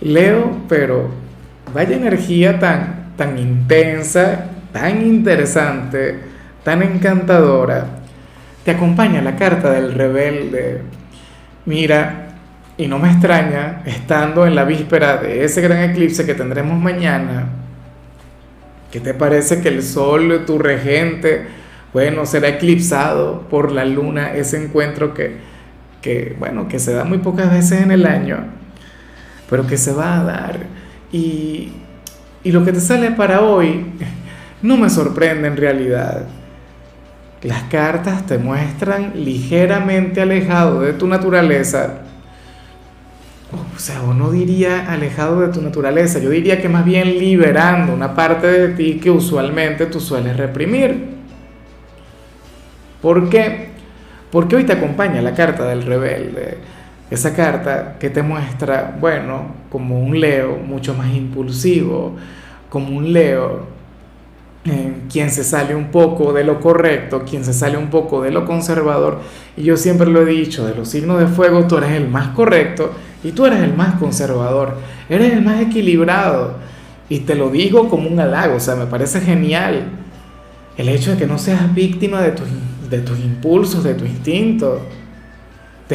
Leo, pero vaya energía tan, tan intensa, tan interesante, tan encantadora. Te acompaña la carta del rebelde. Mira, y no me extraña, estando en la víspera de ese gran eclipse que tendremos mañana, ¿qué te parece que el sol, tu regente, bueno, será eclipsado por la luna, ese encuentro que, que, bueno, que se da muy pocas veces en el año? Pero que se va a dar. Y, y lo que te sale para hoy no me sorprende en realidad. Las cartas te muestran ligeramente alejado de tu naturaleza. O sea, o no diría alejado de tu naturaleza, yo diría que más bien liberando una parte de ti que usualmente tú sueles reprimir. ¿Por qué? Porque hoy te acompaña la carta del rebelde esa carta que te muestra, bueno, como un Leo mucho más impulsivo, como un Leo eh, quien se sale un poco de lo correcto, quien se sale un poco de lo conservador. Y yo siempre lo he dicho, de los signos de fuego tú eres el más correcto y tú eres el más conservador, eres el más equilibrado. Y te lo digo como un halago, o sea, me parece genial el hecho de que no seas víctima de tus, de tus impulsos, de tu instinto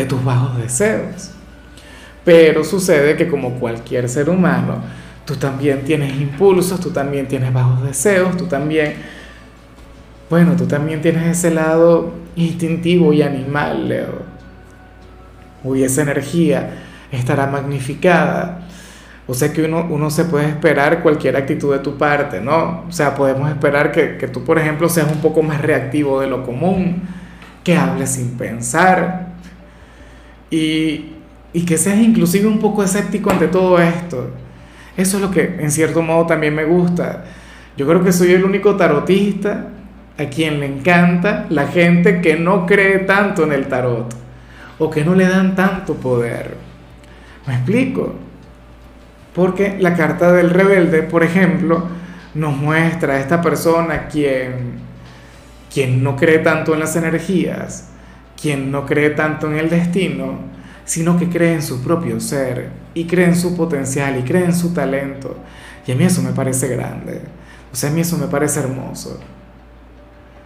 de tus bajos deseos. Pero sucede que como cualquier ser humano, tú también tienes impulsos, tú también tienes bajos deseos, tú también, bueno, tú también tienes ese lado instintivo y animal, Leo. Uy, esa energía estará magnificada. O sea que uno, uno, se puede esperar cualquier actitud de tu parte, ¿no? O sea, podemos esperar que, que tú, por ejemplo, seas un poco más reactivo de lo común, que hables sin pensar, y, que seas inclusive un poco escéptico ante todo esto. Eso es lo que en cierto modo también me gusta. Yo creo que soy el único tarotista a quien le encanta la gente que no cree tanto en el tarot o que no le dan tanto poder. ¿Me explico? Porque la carta del rebelde, por ejemplo, nos muestra a esta persona quien, quien no cree tanto en las energías, quien no cree tanto en el destino, sino que cree en su propio ser y cree en su potencial y cree en su talento. Y a mí eso me parece grande. O sea, a mí eso me parece hermoso.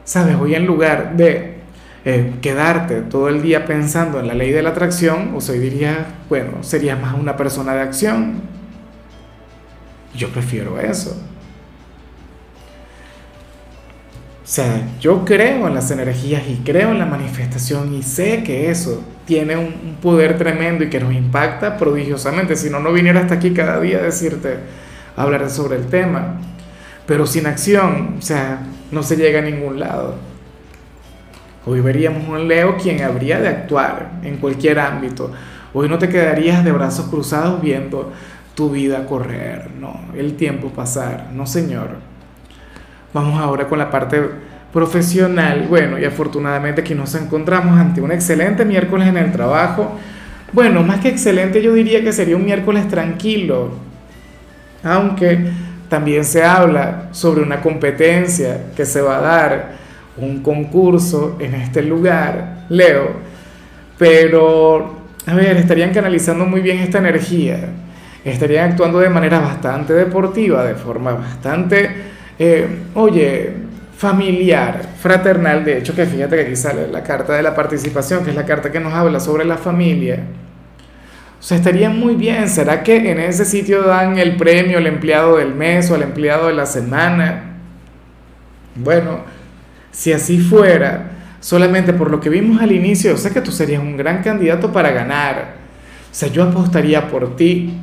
¿Sabes? Hoy en lugar de eh, quedarte todo el día pensando en la ley de la atracción, o sea, diría, bueno, serías más una persona de acción. Yo prefiero eso. O sea, yo creo en las energías y creo en la manifestación y sé que eso tiene un poder tremendo y que nos impacta prodigiosamente. Si no, no viniera hasta aquí cada día a decirte, hablar sobre el tema. Pero sin acción, o sea, no se llega a ningún lado. Hoy veríamos un Leo quien habría de actuar en cualquier ámbito. Hoy no te quedarías de brazos cruzados viendo tu vida correr, no, el tiempo pasar, no señor. Vamos ahora con la parte profesional. Bueno, y afortunadamente aquí nos encontramos ante un excelente miércoles en el trabajo. Bueno, más que excelente yo diría que sería un miércoles tranquilo. Aunque también se habla sobre una competencia que se va a dar, un concurso en este lugar, Leo. Pero, a ver, estarían canalizando muy bien esta energía. Estarían actuando de manera bastante deportiva, de forma bastante eh, oye, familiar, fraternal, de hecho que fíjate que aquí sale la carta de la participación, que es la carta que nos habla sobre la familia. O sea, estaría muy bien. ¿Será que en ese sitio dan el premio al empleado del mes o al empleado de la semana? Bueno, si así fuera, solamente por lo que vimos al inicio, sé que tú serías un gran candidato para ganar. O sea, yo apostaría por ti.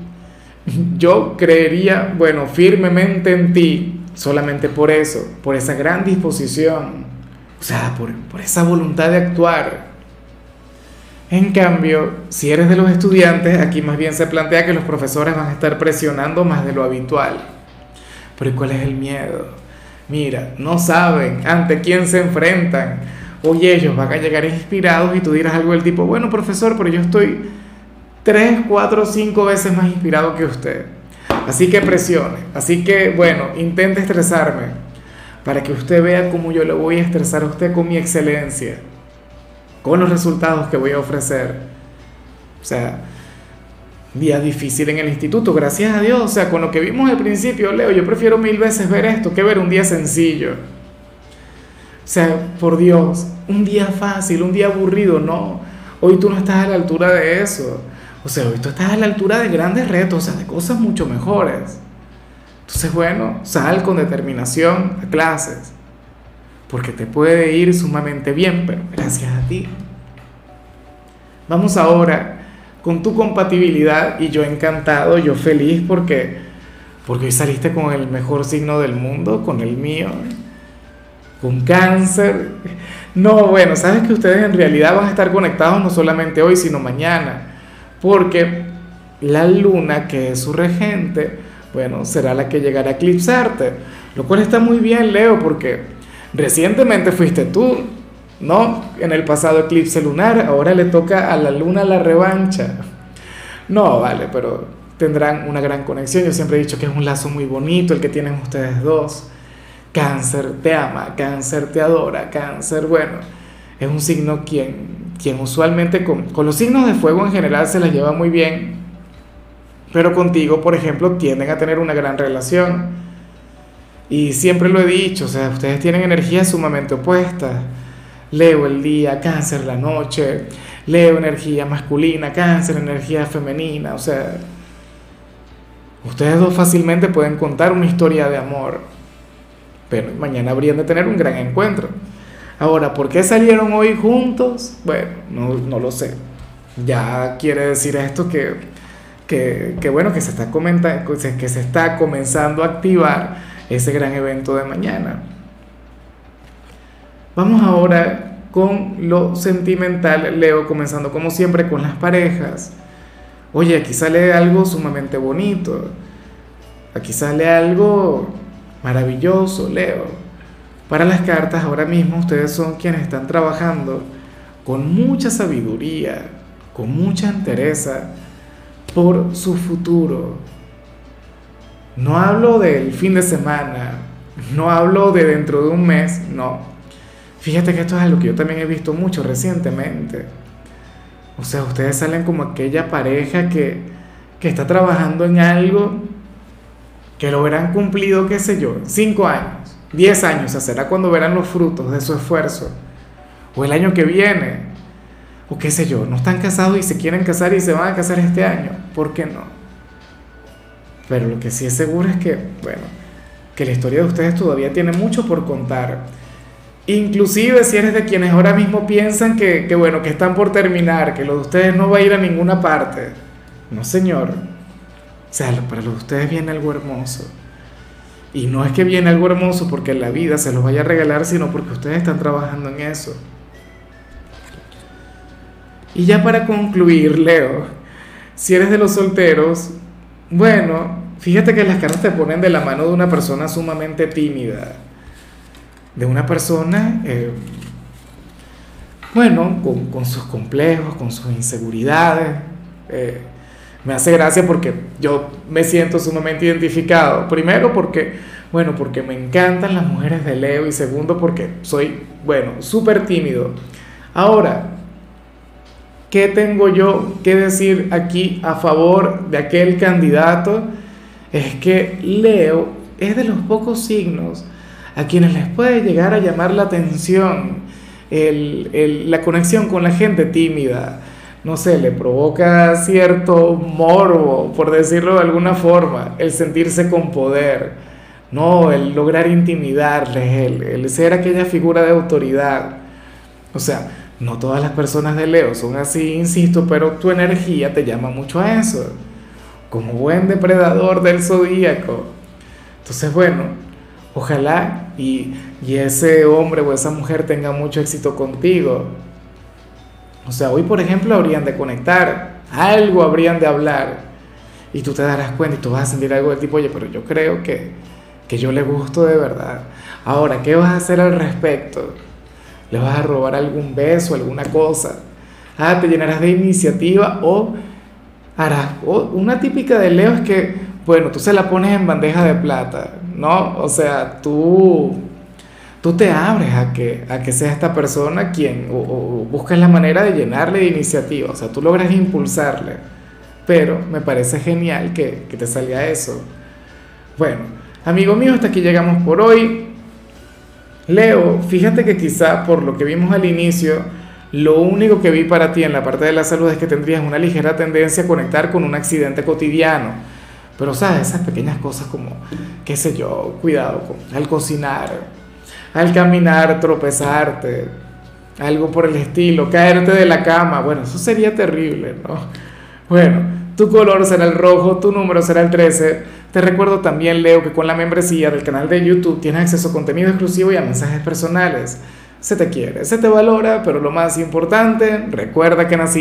Yo creería, bueno, firmemente en ti solamente por eso, por esa gran disposición, o sea, por, esa voluntad de actuar. En cambio, si eres de los estudiantes, aquí más bien se plantea que los profesores van a estar presionando más de lo habitual. Pero ¿cuál es el miedo? Mira, no saben ante quién se enfrentan. Oye, ellos van a llegar inspirados y tú dirás algo del tipo, bueno, profesor, pero yo estoy tres, cuatro, cinco veces más inspirado que usted. Así que presione. Así que, bueno, intente estresarme para que usted vea cómo yo le voy a estresar a usted con mi excelencia con los resultados que voy a ofrecer. O sea, día difícil en el instituto, gracias a Dios. O sea, con lo que vimos al principio, Leo, yo prefiero mil veces ver esto que ver un día sencillo. O sea, por Dios, un día fácil, un día aburrido, no. Hoy tú no estás a la altura de eso. O sea, hoy tú estás a la altura de grandes retos, o sea, de cosas mucho mejores. Entonces, bueno, sal con determinación a clases porque te puede ir sumamente bien, pero gracias a ti. Vamos ahora con tu compatibilidad y yo encantado, yo feliz porque porque hoy saliste con el mejor signo del mundo, con el mío, con cáncer. No, bueno, sabes que ustedes en realidad van a estar conectados no solamente hoy, sino mañana, porque la luna, que es su regente, bueno, será la que llegará a eclipsarte, lo cual está muy bien, Leo, porque Recientemente fuiste tú, ¿no? En el pasado eclipse lunar, ahora le toca a la luna la revancha. No, vale, pero tendrán una gran conexión. Yo siempre he dicho que es un lazo muy bonito el que tienen ustedes dos. Cáncer te ama, cáncer te adora, cáncer, bueno, es un signo quien, quien usualmente con, con los signos de fuego en general se las lleva muy bien, pero contigo, por ejemplo, tienden a tener una gran relación y siempre lo he dicho, o sea, ustedes tienen energías sumamente opuestas. Leo el día, cáncer la noche, Leo energía masculina, cáncer energía femenina, o sea, ustedes dos fácilmente pueden contar una historia de amor, pero mañana habrían de tener un gran encuentro. Ahora, ¿por qué salieron hoy juntos? Bueno, no, no lo sé. Ya quiere decir esto que, que, que bueno, que se, está que se está comenzando a activar ese gran evento de mañana. Vamos ahora con lo sentimental, Leo, comenzando como siempre con las parejas. Oye, aquí sale algo sumamente bonito. Aquí sale algo maravilloso, Leo. Para las cartas, ahora mismo ustedes son quienes están trabajando con mucha sabiduría, con mucha entereza por su futuro, no hablo del fin de semana, no hablo de dentro de un mes, no. Fíjate que esto es algo que yo también he visto mucho recientemente. O sea, ustedes salen como aquella pareja que, que está trabajando en algo que lo verán cumplido, qué sé yo, cinco años, diez años, o será cuando verán los frutos de su esfuerzo, o el año que viene, o qué sé yo, no están casados y se quieren casar y se van a casar este año, ¿por qué no? Pero lo que sí es seguro es que, bueno, que la historia de ustedes todavía tiene mucho por contar. Inclusive si eres de quienes ahora mismo piensan que, que, bueno, que están por terminar, que lo de ustedes no va a ir a ninguna parte. No, señor. O sea, para los de ustedes viene algo hermoso. Y no es que viene algo hermoso porque la vida se los vaya a regalar, sino porque ustedes están trabajando en eso. Y ya para concluir, Leo, si eres de los solteros, bueno, fíjate que las cartas te ponen de la mano de una persona sumamente tímida, de una persona, eh, bueno, con, sus complejos, con sus inseguridades. Eh, me hace gracia porque yo me siento sumamente identificado. Primero porque, bueno, porque me encantan las mujeres de Leo y segundo porque soy, bueno, súper tímido. Ahora, ¿Qué tengo yo que decir aquí a favor de aquel candidato? Es que Leo es de los pocos signos a quienes les puede llegar a llamar la atención la conexión con la gente tímida. No sé, le provoca cierto morbo, por decirlo de alguna forma, el sentirse con poder, no, el lograr intimidarles, el, ser aquella figura de autoridad. O sea, no todas las personas de Leo son así, insisto, pero tu energía te llama mucho a eso, como buen depredador del zodíaco. Entonces, bueno, ojalá y, ese hombre o esa mujer tenga mucho éxito contigo. O sea, hoy por ejemplo habrían de conectar, algo habrían de hablar y tú te darás cuenta y tú vas a sentir algo del tipo, oye, pero yo creo que, que yo le gusto de verdad. Ahora, ¿qué vas a hacer al respecto? ¿Le vas a robar algún beso, alguna cosa? Ah, te llenarás de iniciativa o harás. una típica de Leo es que, bueno, tú se la pones en bandeja de plata, ¿no? O sea, tú, tú te abres a que, a que sea esta persona quien, o, buscas la manera de llenarle de iniciativa, o sea, tú logras impulsarle. Pero me parece genial que, que te salga eso. Bueno, amigo mío, hasta aquí llegamos por hoy. Leo, fíjate que quizá por lo que vimos al inicio, lo único que vi para ti en la parte de la salud es que tendrías una ligera tendencia a conectar con un accidente cotidiano. Pero, ¿sabes? Esas pequeñas cosas como, qué sé yo, cuidado con, al cocinar, al caminar, tropezarte, algo por el estilo, caerte de la cama. Bueno, eso sería terrible, ¿no? Bueno, tu color será el rojo, tu número será el 13 te recuerdo también, Leo, que con la membresía del canal de YouTube tienes acceso a contenido exclusivo y a mensajes personales. Se te quiere, se te valora, pero lo más importante, recuerda que nacimos